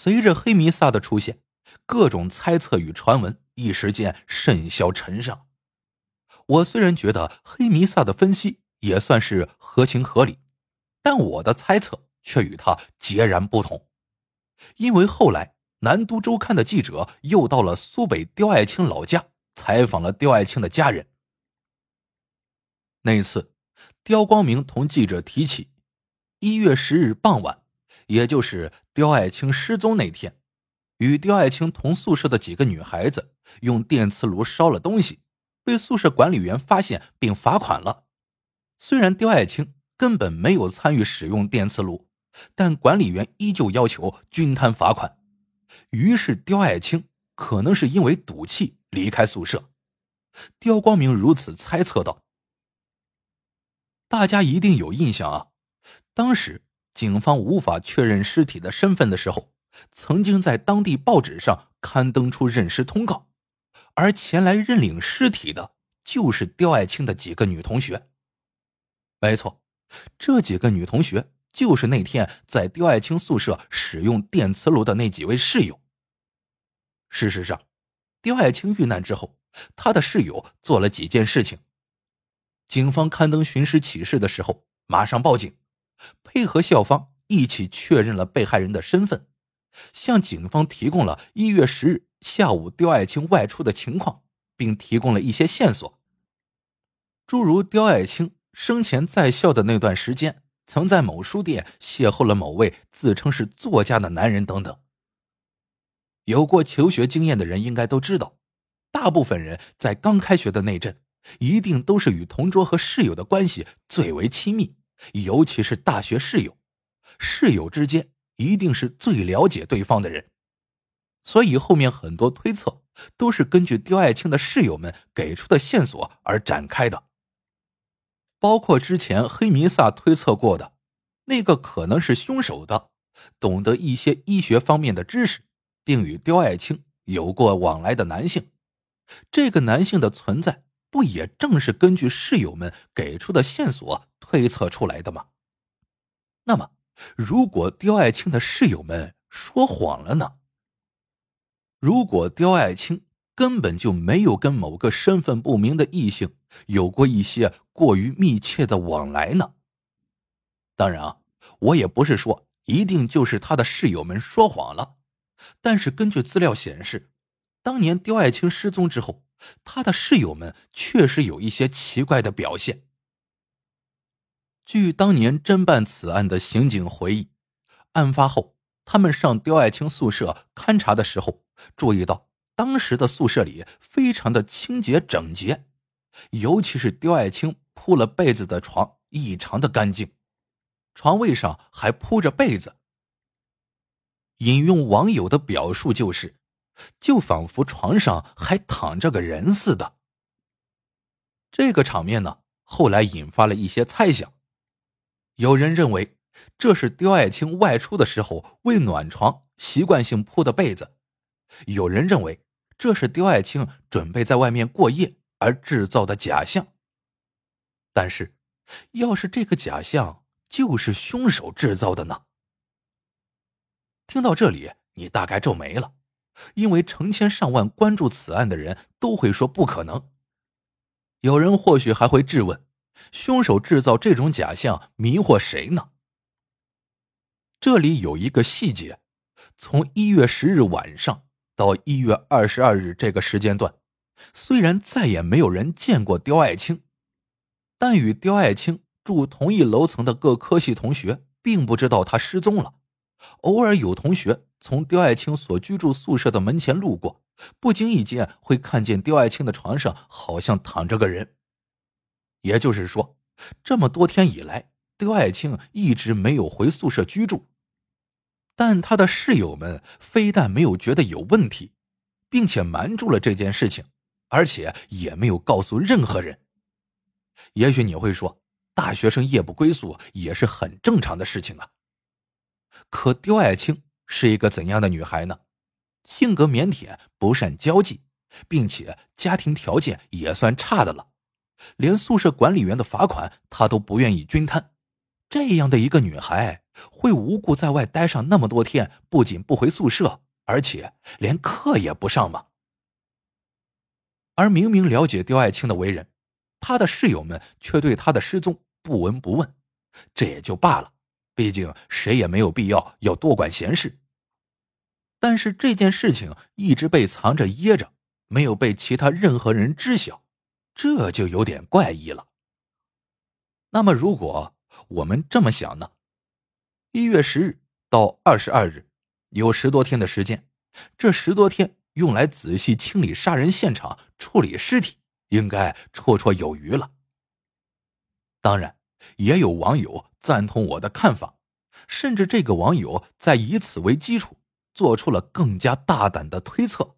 随着黑弥撒的出现，各种猜测与传闻一时间甚嚣尘上。我虽然觉得黑弥撒的分析也算是合情合理，但我的猜测却与他截然不同。因为后来南都周刊的记者又到了苏北刁爱青老家采访了刁爱青的家人。那一次，刁光明同记者提起，一月十日傍晚，也就是刁爱青失踪那天，与刁爱青同宿舍的几个女孩子用电磁炉烧了东西。被宿舍管理员发现并罚款了。虽然刁爱青根本没有参与使用电磁炉，但管理员依旧要求均摊罚款。于是刁爱青可能是因为赌气离开宿舍。刁光明如此猜测道：“大家一定有印象啊，当时警方无法确认尸体的身份的时候，曾经在当地报纸上刊登出认尸通告。”而前来认领尸体的，就是刁爱青的几个女同学。没错，这几个女同学就是那天在刁爱青宿舍使用电磁炉的那几位室友。事实上，刁爱青遇难之后，他的室友做了几件事情。警方刊登寻尸启事的时候，马上报警，配合校方一起确认了被害人的身份，向警方提供了一月十日。下午，刁爱青外出的情况，并提供了一些线索，诸如刁爱青生前在校的那段时间，曾在某书店邂逅了某位自称是作家的男人等等。有过求学经验的人应该都知道，大部分人在刚开学的那阵，一定都是与同桌和室友的关系最为亲密，尤其是大学室友，室友之间一定是最了解对方的人。所以后面很多推测都是根据刁爱青的室友们给出的线索而展开的，包括之前黑弥撒推测过的那个可能是凶手的，懂得一些医学方面的知识，并与刁爱青有过往来的男性。这个男性的存在，不也正是根据室友们给出的线索推测出来的吗？那么，如果刁爱青的室友们说谎了呢？如果刁爱青根本就没有跟某个身份不明的异性有过一些过于密切的往来呢？当然啊，我也不是说一定就是他的室友们说谎了，但是根据资料显示，当年刁爱青失踪之后，他的室友们确实有一些奇怪的表现。据当年侦办此案的刑警回忆，案发后他们上刁爱青宿舍勘查的时候。注意到当时的宿舍里非常的清洁整洁，尤其是刁爱青铺了被子的床异常的干净，床位上还铺着被子。引用网友的表述就是，就仿佛床上还躺着个人似的。这个场面呢，后来引发了一些猜想，有人认为这是刁爱青外出的时候为暖床习惯性铺的被子。有人认为这是刁爱青准备在外面过夜而制造的假象。但是，要是这个假象就是凶手制造的呢？听到这里，你大概皱眉了，因为成千上万关注此案的人都会说不可能。有人或许还会质问：凶手制造这种假象迷惑谁呢？这里有一个细节：从一月十日晚上。到一月二十二日这个时间段，虽然再也没有人见过刁爱青，但与刁爱青住同一楼层的各科系同学并不知道他失踪了。偶尔有同学从刁爱青所居住宿舍的门前路过，不经意间会看见刁爱青的床上好像躺着个人。也就是说，这么多天以来，刁爱青一直没有回宿舍居住。但他的室友们非但没有觉得有问题，并且瞒住了这件事情，而且也没有告诉任何人。也许你会说，大学生夜不归宿也是很正常的事情啊。可刁爱青是一个怎样的女孩呢？性格腼腆，不善交际，并且家庭条件也算差的了，连宿舍管理员的罚款她都不愿意均摊，这样的一个女孩会无故在外待上那么多天，不仅不回宿舍，而且连课也不上吗？而明明了解刁爱青的为人，他的室友们却对他的失踪不闻不问，这也就罢了，毕竟谁也没有必要要多管闲事。但是这件事情一直被藏着掖着，没有被其他任何人知晓，这就有点怪异了。那么，如果我们这么想呢？一月十日到二十二日，有十多天的时间，这十多天用来仔细清理杀人现场、处理尸体，应该绰绰有余了。当然，也有网友赞同我的看法，甚至这个网友在以此为基础。做出了更加大胆的推测。